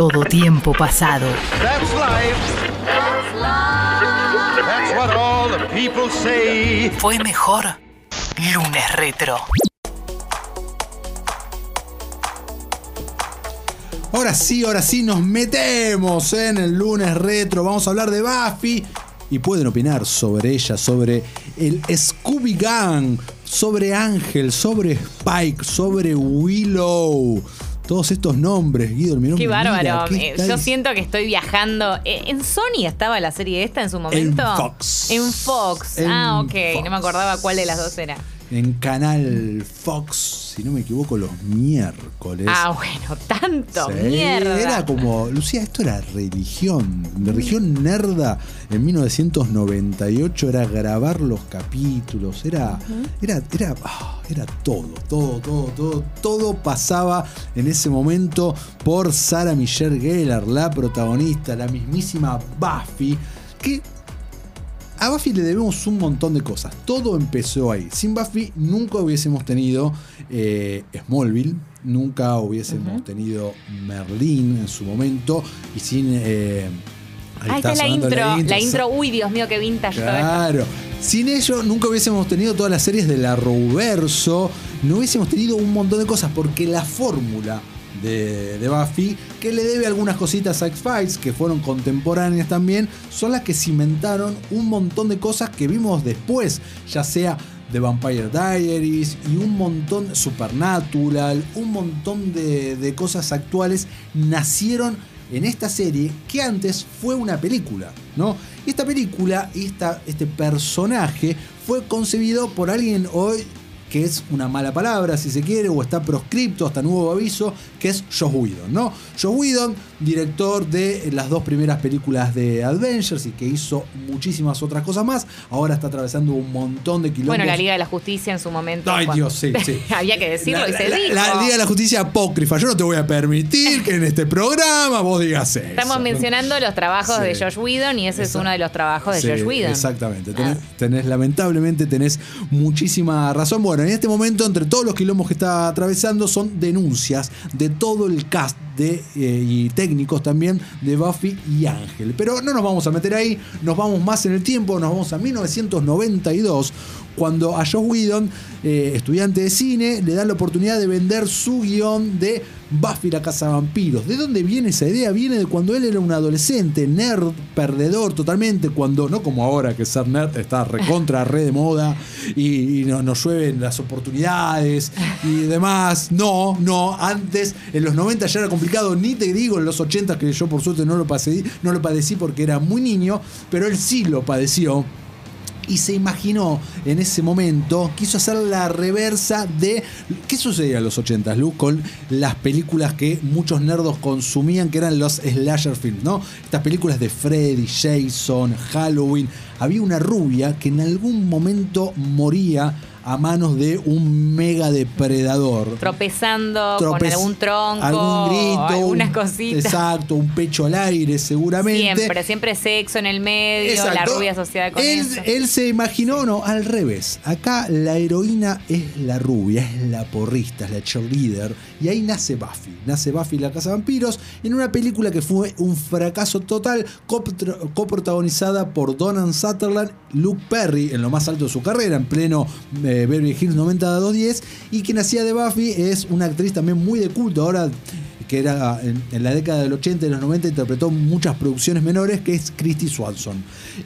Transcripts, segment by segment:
todo tiempo pasado. That's life. That's what all the people say. Fue mejor lunes retro. Ahora sí, ahora sí nos metemos en el lunes retro. Vamos a hablar de Buffy. Y pueden opinar sobre ella, sobre el Scooby Gang, sobre Ángel, sobre Spike, sobre Willow. Todos estos nombres, Guido, el Qué bárbaro. Eh, Yo siento que estoy viajando. Eh, ¿En Sony estaba la serie esta en su momento? En Fox. En Fox. En ah, ok. Fox. No me acordaba cuál de las dos era. En Canal Fox, si no me equivoco, los miércoles. Ah, bueno, tanto. Sí, Mierda. Era como, Lucía, esto era religión. Religión nerda en 1998 era grabar los capítulos, era, era, era, ah, era todo, todo, todo, todo, todo pasaba en ese momento por Sarah Michelle Gellar, la protagonista, la mismísima Buffy, que a Buffy le debemos un montón de cosas. Todo empezó ahí. Sin Buffy nunca hubiésemos tenido eh, Smallville, nunca hubiésemos tenido Merlín en su momento. Y sin. eh, ahí Ahí está la sonando intro. La intro, uy, Dios mío, qué vintage. Claro. Sin ello nunca hubiésemos tenido todas las series de la Arrowverso, no hubiésemos tenido un montón de cosas, porque la fórmula de, Buffy, que le debe algunas cositas a X-Files, que fueron contemporáneas también, son las que cimentaron un montón de cosas que vimos después, ya sea The Vampire Diaries y un montón, Supernatural, un montón de, de cosas actuales nacieron en esta serie que antes fue una película, ¿no? Y esta película, esta, este personaje fue concebido por alguien hoy que es una mala palabra, si se quiere, o está proscripto hasta nuevo aviso, que es Joss Whedon, ¿no? Joss Whedon, director de las dos primeras películas de Avengers y que hizo muchísimas otras cosas más, ahora está atravesando un montón de kilómetros. Bueno, la Liga de la Justicia en su momento. Ay, Dios, sí, sí. Había que decirlo y se la- dijo. La Liga de la Justicia apócrifa. Yo no te voy a permitir que en este programa vos digas eso. Estamos mencionando los trabajos Sí. de Josh Whedon y ese es uno de los trabajos de Sí, Josh Whedon. Exactamente. Tenés, Ah. tenés- lamentablemente tenés muchísima razón. Bueno, en este momento, entre todos los quilombos que está atravesando, son denuncias de todo el cast eh, y técnicos también de Buffy y Ángel. Pero no nos vamos a meter ahí, nos vamos más en el tiempo, nos vamos a 1992, cuando a Josh Whedon, eh, estudiante de cine, le dan la oportunidad de vender su guion de Buffy la Casa Vampiros. ¿De dónde viene esa idea? Viene de cuando él era un adolescente, nerd, perdedor totalmente, cuando, no como ahora que ser nerd está recontra, re de moda y, y no- nos llueven las oportunidades y demás. No, no, antes en los 90 ya era complicado, ni te digo en los 80 que yo por suerte no lo, padecí, no lo padecí porque era muy niño, pero él sí lo padeció y se imaginó en ese momento, quiso hacer la reversa de. ¿Qué sucedía en los 80, Lu? Con las películas que muchos nerdos consumían, que eran los slasher films, ¿no? Estas películas de Freddy, Jason, Halloween. Había una rubia que en algún momento moría a manos de un mega depredador. Tropezando con algún tronco, algún grito, algunas un- cositas. Exacto, un pecho al aire, seguramente. Siempre, siempre sexo en el medio, la rubia asociada con él, eso. él se imaginó, no, al revés. Acá la heroína es la rubia, es la porrista, es la cheerleader. Y ahí nace Buffy. Nace Buffy la Casa de Vampiros en una película que fue un fracaso total, copro- coprotagonizada por Donald Sutherland, Luke Perry, en lo más alto de su carrera, en pleno eh, Beverly Hills 90210. Y quien hacía de Buffy es una actriz también muy de culto. Ahora que era en, en la década del 80 y los 90 interpretó muchas producciones menores, que es Christy Swanson.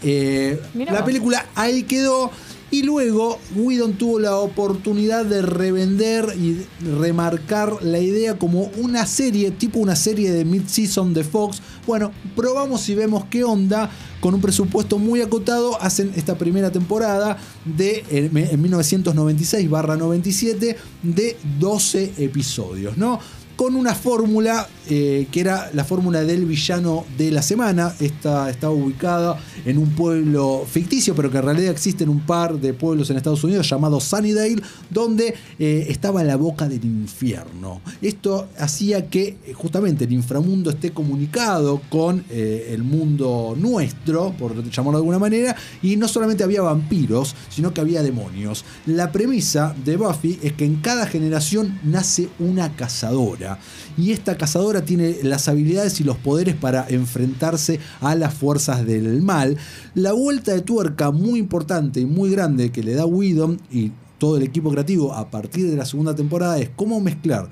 Eh, la película ahí quedó. Y luego Whedon tuvo la oportunidad de revender y remarcar la idea como una serie, tipo una serie de mid-season de Fox. Bueno, probamos y vemos qué onda. Con un presupuesto muy acotado, hacen esta primera temporada de en, en 1996-97 de 12 episodios, ¿no? Con una fórmula eh, que era la fórmula del villano de la semana. Esta está ubicada en un pueblo ficticio, pero que en realidad existen un par de pueblos en Estados Unidos llamados Sunnydale, donde eh, estaba la boca del infierno. Esto hacía que eh, justamente el inframundo esté comunicado con eh, el mundo nuestro, por llamarlo de alguna manera, y no solamente había vampiros, sino que había demonios. La premisa de Buffy es que en cada generación nace una cazadora. Y esta cazadora tiene las habilidades y los poderes para enfrentarse a las fuerzas del mal. La vuelta de tuerca muy importante y muy grande que le da Whedon y todo el equipo creativo a partir de la segunda temporada es cómo mezclar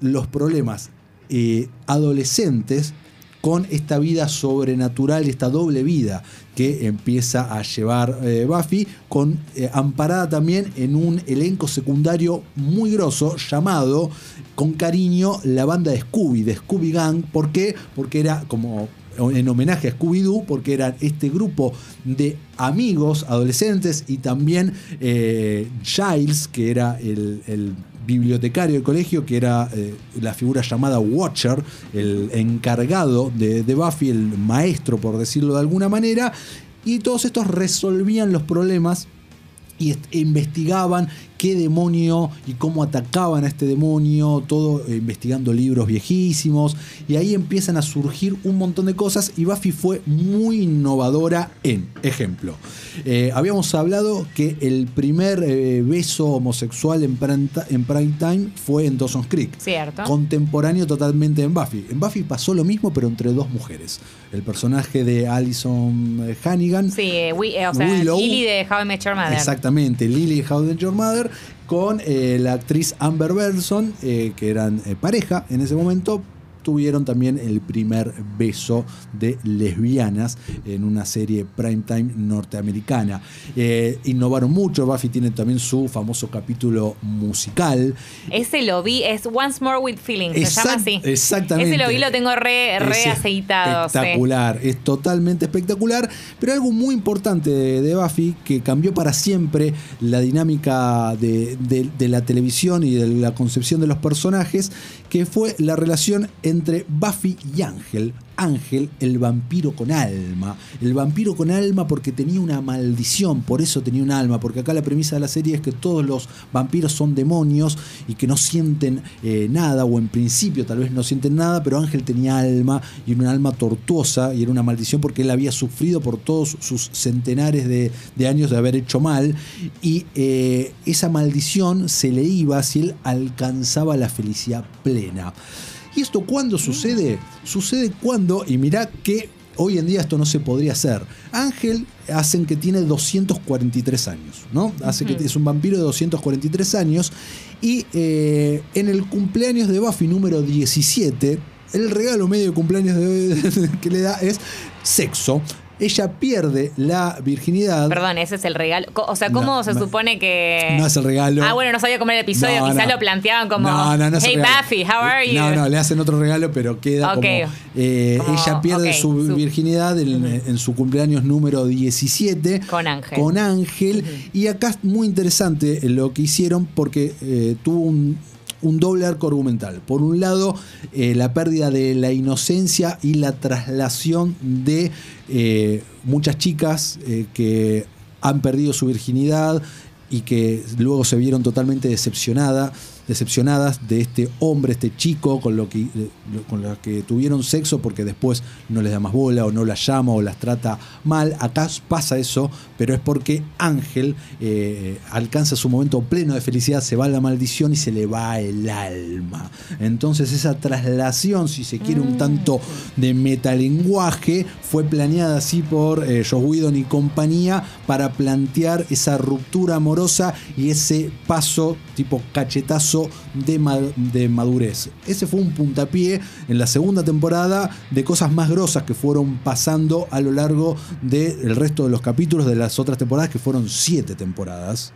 los problemas eh, adolescentes con esta vida sobrenatural, esta doble vida que empieza a llevar eh, Buffy, con, eh, amparada también en un elenco secundario muy grosso llamado, con cariño, la banda de Scooby, de Scooby Gang. ¿Por qué? Porque era como en homenaje a Scooby-Doo, porque eran este grupo de amigos adolescentes y también eh, Giles, que era el, el bibliotecario del colegio, que era eh, la figura llamada Watcher, el encargado de, de Buffy, el maestro, por decirlo de alguna manera, y todos estos resolvían los problemas y est- investigaban qué demonio y cómo atacaban a este demonio, todo eh, investigando libros viejísimos, y ahí empiezan a surgir un montón de cosas y Buffy fue muy innovadora en, ejemplo, eh, habíamos hablado que el primer eh, beso homosexual en prime, ti- en prime time fue en Dawson's Creek, Cierto. contemporáneo totalmente en Buffy. En Buffy pasó lo mismo pero entre dos mujeres, el personaje de Alison eh, Hannigan, Sí, eh, o sea, Willow. Lily de How I Met Your Mother. Exactamente, Lily How I Met Your Mother con eh, la actriz Amber Benson, eh, que eran eh, pareja en ese momento. Tuvieron también el primer beso de lesbianas en una serie primetime norteamericana. Eh, innovaron mucho. Buffy tiene también su famoso capítulo musical. Ese lo vi, es Once More with Feelings, se llama así. Exactamente. Ese lo vi, lo tengo re, re Es aceitado. sí. Espectacular, es totalmente espectacular. Pero algo muy importante de, de Buffy que cambió para siempre la dinámica de, de- de la televisión y de la concepción de los personajes, que fue la relación entre Buffy y Ángel. Ángel, el vampiro con alma. El vampiro con alma porque tenía una maldición, por eso tenía un alma, porque acá la premisa de la serie es que todos los vampiros son demonios y que no sienten eh, nada, o en principio tal vez no sienten nada, pero Ángel tenía alma y era un alma tortuosa y era una maldición porque él había sufrido por todos sus centenares de, de años de haber hecho mal y eh, esa maldición se le iba si él alcanzaba la felicidad plena. ¿Y esto cuándo sucede? Sucede cuando, y mirá que hoy en día esto no se podría hacer. Ángel hacen que tiene 243 años, ¿no? Hace que es un vampiro de 243 años. Y eh, en el cumpleaños de Buffy número 17, el regalo medio de cumpleaños de- que le da es sexo. Ella pierde la virginidad. Perdón, ese es el regalo. O sea, ¿cómo No, se supone que.? No es el regalo. Ah, bueno, no sabía cómo era el episodio. No, Quizás no. lo planteaban como. No, no, no es el hey. Buffy, how are you? No, no, le hacen otro regalo, pero queda Ok. como, eh, Como, ella pierde su, su- virginidad en, en su cumpleaños número 17. Con Ángel. Con Ángel. Y acá es muy interesante lo que hicieron porque eh, tuvo un, un doble arco argumental. Por un lado, eh, la pérdida de la inocencia y la traslación de eh, muchas chicas eh, que han perdido su virginidad y que luego se vieron totalmente decepcionada, decepcionadas de este hombre, este chico con lo que con que tuvieron sexo porque después no les da más bola o no las llama o las trata mal. Acá pasa eso, pero es porque Ángel eh, alcanza su momento pleno de felicidad, se va la maldición y se le va el alma. Entonces esa traslación, si se quiere, un tanto de metalenguaje, fue planeada así por eh, Joss Whedon y compañía para plantear esa ruptura amorosa y ese paso tipo cachetazo de, ma- de madurez. Ese fue un puntapié en la segunda temporada de cosas más grosas que fueron pasando a lo largo del resto de los capítulos de las otras temporadas, que fueron siete temporadas.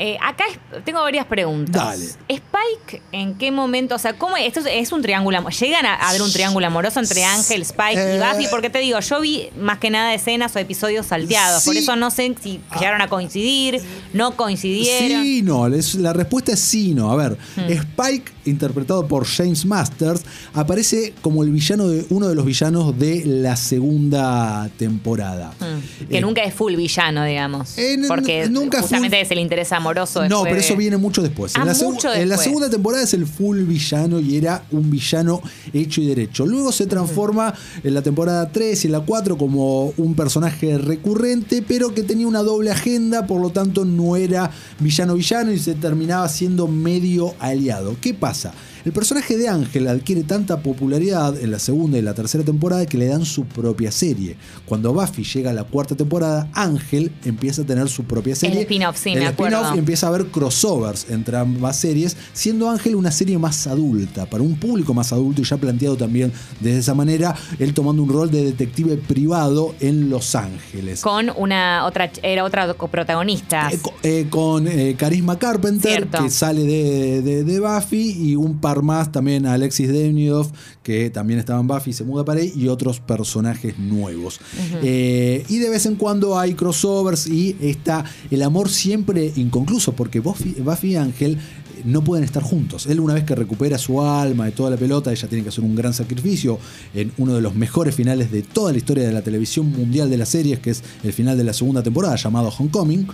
Eh, acá es- tengo varias preguntas. Dale. Spike, ¿en qué momento? O sea, ¿cómo esto es, un triángulo? amo- ¿Llegan a, a haber un triángulo amoroso entre Ángel, Spike y Eh, Buffy? Porque te digo, yo vi más que nada escenas o episodios salteados. Por eso no sé si llegaron a coincidir, no coincidieron. Sí, no, es- la respuesta es sí, no. A ver, Hmm. Spike, interpretado por James Masters, aparece como el villano de uno de los villanos de la segunda temporada. Mm. Que Eh, nunca es full villano, digamos. Porque nunca justamente full- es el interés amoroso. No, después pero eso viene mucho después. Ah, en, la segu- mucho en la después. segunda temporada es el full villano y era un villano hecho y derecho. Luego se transforma en la temporada 3 y en la 4 como un personaje recurrente, pero que tenía una doble agenda, por lo tanto no era villano-villano y se terminaba siendo medio aliado. ¿Qué pasa? El personaje de Ángel adquiere tanta popularidad en la segunda y la tercera temporada que le dan su propia serie. Cuando Buffy llega a la cuarta temporada, Ángel empieza a tener su propia serie. spin-off, sí, El me acuerdo. empieza a haber crossovers entre ambas series, siendo Ángel una serie más adulta, para un público más adulto y ya planteado también de esa manera, él tomando un rol de detective privado en Los Ángeles. Con una otra, era otra protagonista. Eh, eh, con eh, Carisma Carpenter, Cierto. que sale de, de- de Buffy, y un par más también Alexis Demidoff, que también estaba en Buffy, se muda para ahí, y otros personajes nuevos. Eh, y de vez en cuando hay crossovers y está el amor siempre inconcluso, porque Buffy, Buffy y Ángel eh, no pueden estar juntos. Él una vez que recupera su alma de toda la pelota, ella tiene que hacer un gran sacrificio en uno de los mejores finales de toda la historia de la televisión mundial de las series, que es el final de la segunda temporada llamado Homecoming.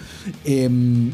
Em,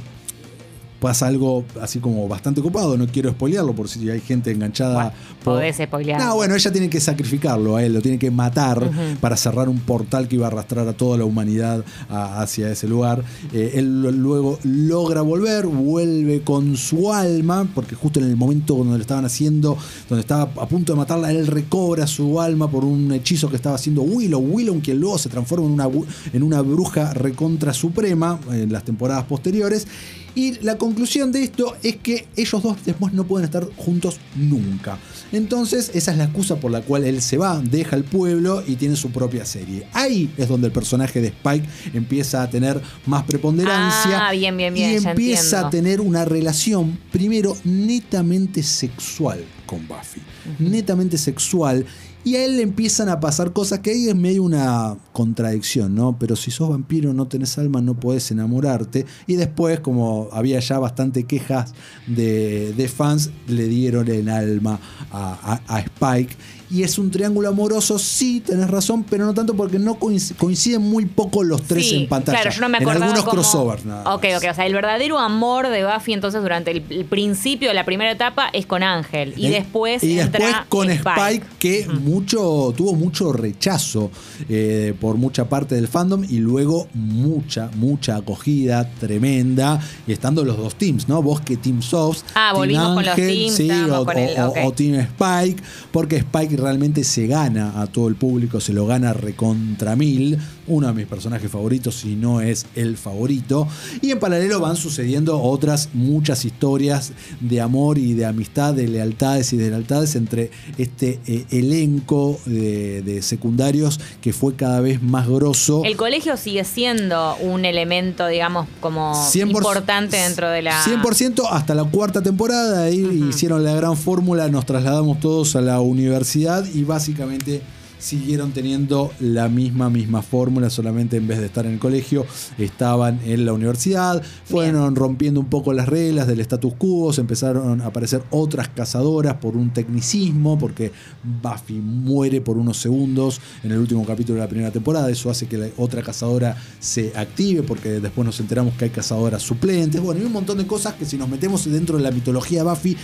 pasa algo así como bastante ocupado, no quiero spoilearlo por si hay gente enganchada. Bueno, por- podés spoilear. No, bueno, ella tiene que sacrificarlo a él, lo tiene que matar para cerrar un portal que iba a arrastrar a toda la humanidad a- hacia ese lugar. Eh, él luego logra volver, vuelve con su alma, porque justo en el momento cuando lo estaban haciendo, donde estaba a punto de matarla, él recobra su alma por un hechizo que estaba haciendo Willow. Willow, que luego se transforma en una, en una bruja recontra suprema en las temporadas posteriores. Y la conclusión de esto es que ellos dos después no pueden estar juntos nunca. Entonces, esa es la excusa por la cual él se va, deja el pueblo y tiene su propia serie. Ahí es donde el personaje de Spike empieza a tener más preponderancia. Ah, bien, bien, bien, Y empieza a tener una relación, primero, netamente sexual con Buffy. Netamente sexual. Y a él le empiezan a pasar cosas que ahí es medio una contradicción, ¿no? Pero si sos vampiro, no tenés alma, no podés enamorarte. Y después, como había ya bastante quejas de, de fans, le dieron el alma a, a- a Spike. Y es un triángulo amoroso, sí, tenés razón, pero no tanto porque no coinc- coinciden muy poco los tres Sí, en pantalla. Claro, yo no me en acordaba algunos cómo- crossovers, nada Ok, ok. O sea, el verdadero amor de Buffy entonces durante el, el principio de la primera etapa es con Ángel. Y Eh, después y entra después con Spike, que mucho tuvo mucho rechazo eh, por mucha parte del fandom y luego mucha mucha acogida tremenda y estando los dos teams no vos que Team sos Ah, Team volvimos con los teams, sí, estábamos o, con el- o- ok. o Team Spike porque Spike realmente se gana a todo el público se lo gana recontra mil uno de mis personajes favoritos si no es el favorito y en paralelo van sucediendo otras muchas historias de amor y de amistad de lealtades y de lealtades entre este eh, elenco de, de secundarios que fue cada vez más grosso El colegio sigue siendo un elemento, digamos, como 100%, importante dentro de la. 100% hasta la cuarta temporada. Ahí hicieron la gran fórmula, nos trasladamos todos a la universidad y básicamente siguieron teniendo la misma, misma fórmula, solamente en vez de estar en el colegio, estaban en la universidad, fueron rompiendo un poco las reglas del status quo, se empezaron a aparecer otras cazadoras por un tecnicismo, porque Buffy muere por unos segundos en el último capítulo de la primera temporada, eso hace que la otra cazadora se active, porque después nos enteramos que hay cazadoras suplentes, bueno, y un montón de cosas que si nos metemos dentro de la mitología Buffy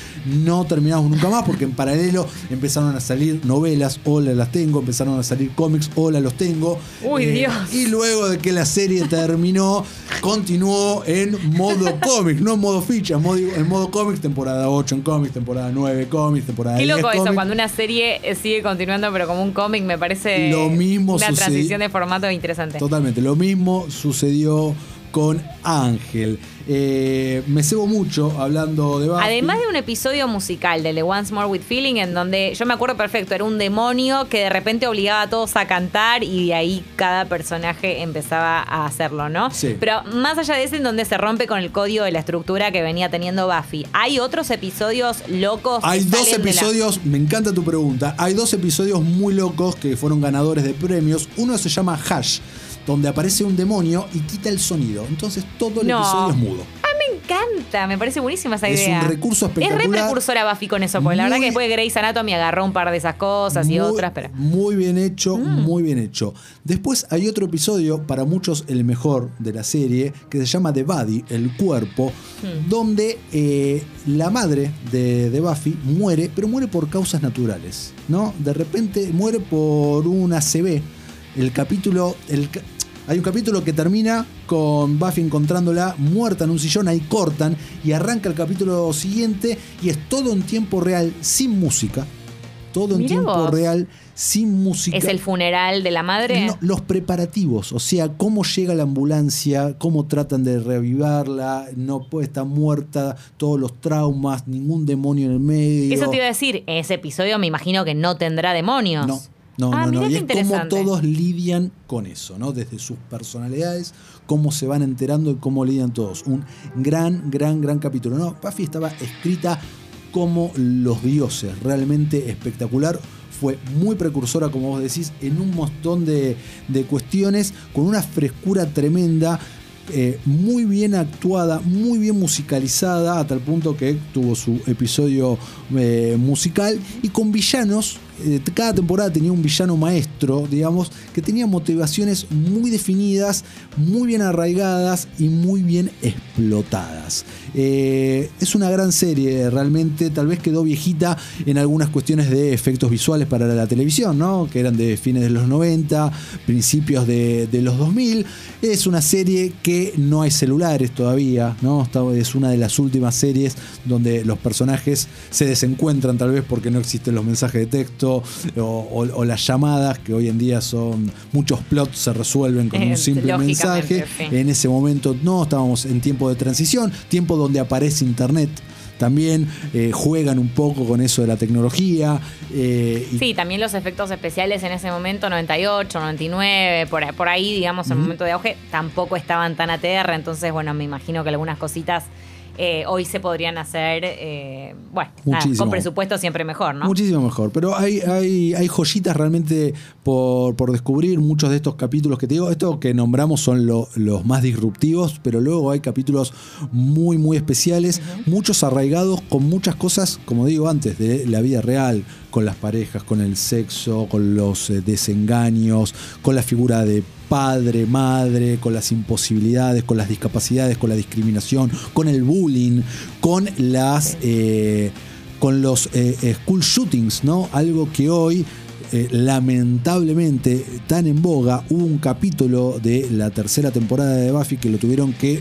no terminamos nunca más, porque en paralelo empezaron a salir novelas, hola las tengo, empezaron a salir cómics, hola los tengo. Eh, Uy, Dios. Y luego de que la serie terminó, continuó en modo cómics, no en modo ficha, modo- en modo cómics, temporada 8 en cómics, temporada 9 cómics, temporada Qué 10 loco eso, cuando una serie eh, sigue continuando, pero como un cómic, me parece Lo mismo una transición de formato interesante. Totalmente, lo mismo sucedió con Ángel. Eh, me cebo mucho hablando de Buffy. Además de un episodio musical de The Once More with Feeling, en donde yo me acuerdo perfecto, era un demonio que de repente obligaba a todos a cantar y de ahí cada personaje empezaba a hacerlo, ¿no? Sí. Pero más allá de ese, en donde se rompe con el código de la estructura que venía teniendo Buffy, ¿hay otros episodios locos? que Hay dos la- episodios, me encanta tu pregunta. Hay dos episodios muy locos que fueron ganadores de premios. Uno se llama Hash, donde aparece un demonio y quita el sonido. Entonces todo el No. episodio es mudo. Ah, me encanta, me parece buenísima esa Es idea. un recurso Es re espectacular. precursora Buffy con eso, porque la verdad que después de Grey's Anatomy agarró un par de esas cosas y Muy- otras, pero. Mm. Muy bien hecho, muy bien hecho. Después hay otro episodio, para muchos el mejor de la serie, que se llama The Body, el cuerpo, Hmm. donde eh, la madre de, de Buffy muere, pero muere por causas naturales, ¿no? De repente muere por una CB. El capítulo, el, Hay un capítulo que termina con Buffy encontrándola muerta en un sillón, ahí cortan y arranca el capítulo siguiente y es todo en tiempo real, sin música. Todo en Mirá tiempo vos. real, sin música. ¿Es el funeral de la madre? No, los preparativos, o sea, cómo llega la ambulancia, cómo tratan de reavivarla, no puede estar muerta, todos los traumas, ningún demonio en el medio. Eso te iba a decir, ese episodio me imagino que no tendrá demonios. No, no, Ah, no, no. mirá Y es cómo todos lidian con eso, ¿no? Desde sus personalidades, cómo se van enterando y cómo lidian todos. Un gran, gran, gran capítulo. No, Buffy estaba escrita como los dioses, realmente espectacular. Fue muy precursora, como vos decís, en un montón de, de cuestiones, con una frescura tremenda. eh, muy bien actuada, muy bien musicalizada, a tal punto que tuvo su episodio eh, musical y con villanos. Eh, cada temporada tenía un villano maestro, digamos, que tenía motivaciones muy definidas, muy bien arraigadas y muy bien explotadas. Eh, es una gran serie, realmente, tal vez quedó viejita en algunas cuestiones de efectos visuales para la televisión, ¿no? que eran de fines de los 90, principios de, de los 2000. Es una serie que no hay celulares todavía, ¿no? Es una de las últimas series donde los personajes se desencuentran tal vez porque no existen los mensajes de texto o, o- o las llamadas, que hoy en día son muchos plots se resuelven con un Eh, simple mensaje. sí. En ese momento no, estábamos en tiempo de transición, tiempo donde aparece internet. También eh, juegan un poco con eso de la tecnología. eh, y Sí, también los efectos especiales en ese momento, 98, 99, por, ahí- por ahí, digamos, en el momento de auge, tampoco estaban tan ATR. Entonces, bueno, me imagino que algunas cositas eh, hoy se podrían hacer, eh, bueno, nada, con presupuesto siempre mejor, ¿no? Muchísimo mejor. Pero hay, hay, hay joyitas realmente por, por descubrir. Muchos de estos capítulos que te digo, estos que nombramos son lo- los más disruptivos, pero luego hay capítulos muy, muy especiales, muchos arraigados con muchas cosas, como digo antes, de la vida real, con las parejas, con el sexo, con los eh, desengaños, con la figura de padre, madre, con las imposibilidades, con las discapacidades, con la discriminación, con el bullying, con las eh, con los eh, eh, school shootings, ¿no? Algo que hoy eh, lamentablemente tan en boga, hubo un capítulo de la tercera temporada de Buffy que lo tuvieron que eh,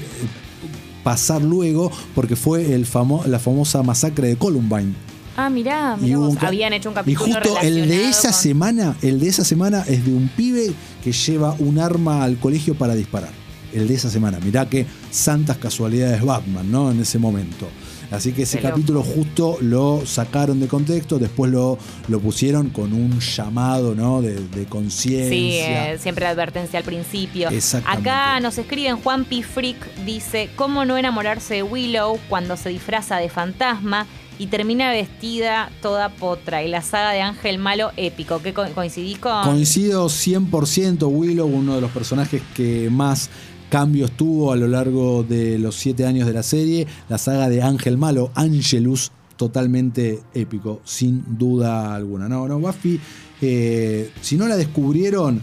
pasar luego porque fue el la famosa masacre de Columbine. Ah, mirá, Y mirá vos, habían hecho un Y capítulo justo el de esa con- semana, el de esa semana es de un pibe que lleva un arma al colegio para disparar. El de esa semana. Mirá que santas casualidades Batman, ¿no? En ese momento. Así que ese Qué loco. capítulo justo lo sacaron de contexto, después lo, lo pusieron con un llamado, ¿no? De, de conciencia. Sí, eh, siempre la advertencia al principio. Acá nos escriben Juan P. Freak, dice, ¿cómo no enamorarse de Willow cuando se disfraza de fantasma y termina vestida toda potra? Y la saga de Ángel Malo épico, ¿qué co- coincidís con? Coincido 100%, Willow, uno de los personajes que más cambios tuvo a lo largo de los siete años de la serie. La saga de Ángel Malo, Angelus, totalmente épico, sin duda alguna. No, no, Buffy, eh, si no la descubrieron,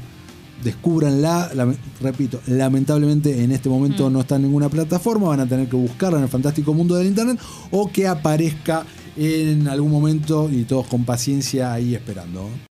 descúbranla. Lame- repito, lamentablemente en este momento no está en ninguna plataforma, van a tener que buscarla en el fantástico mundo del internet o que aparezca en algún momento y todos con paciencia ahí esperando.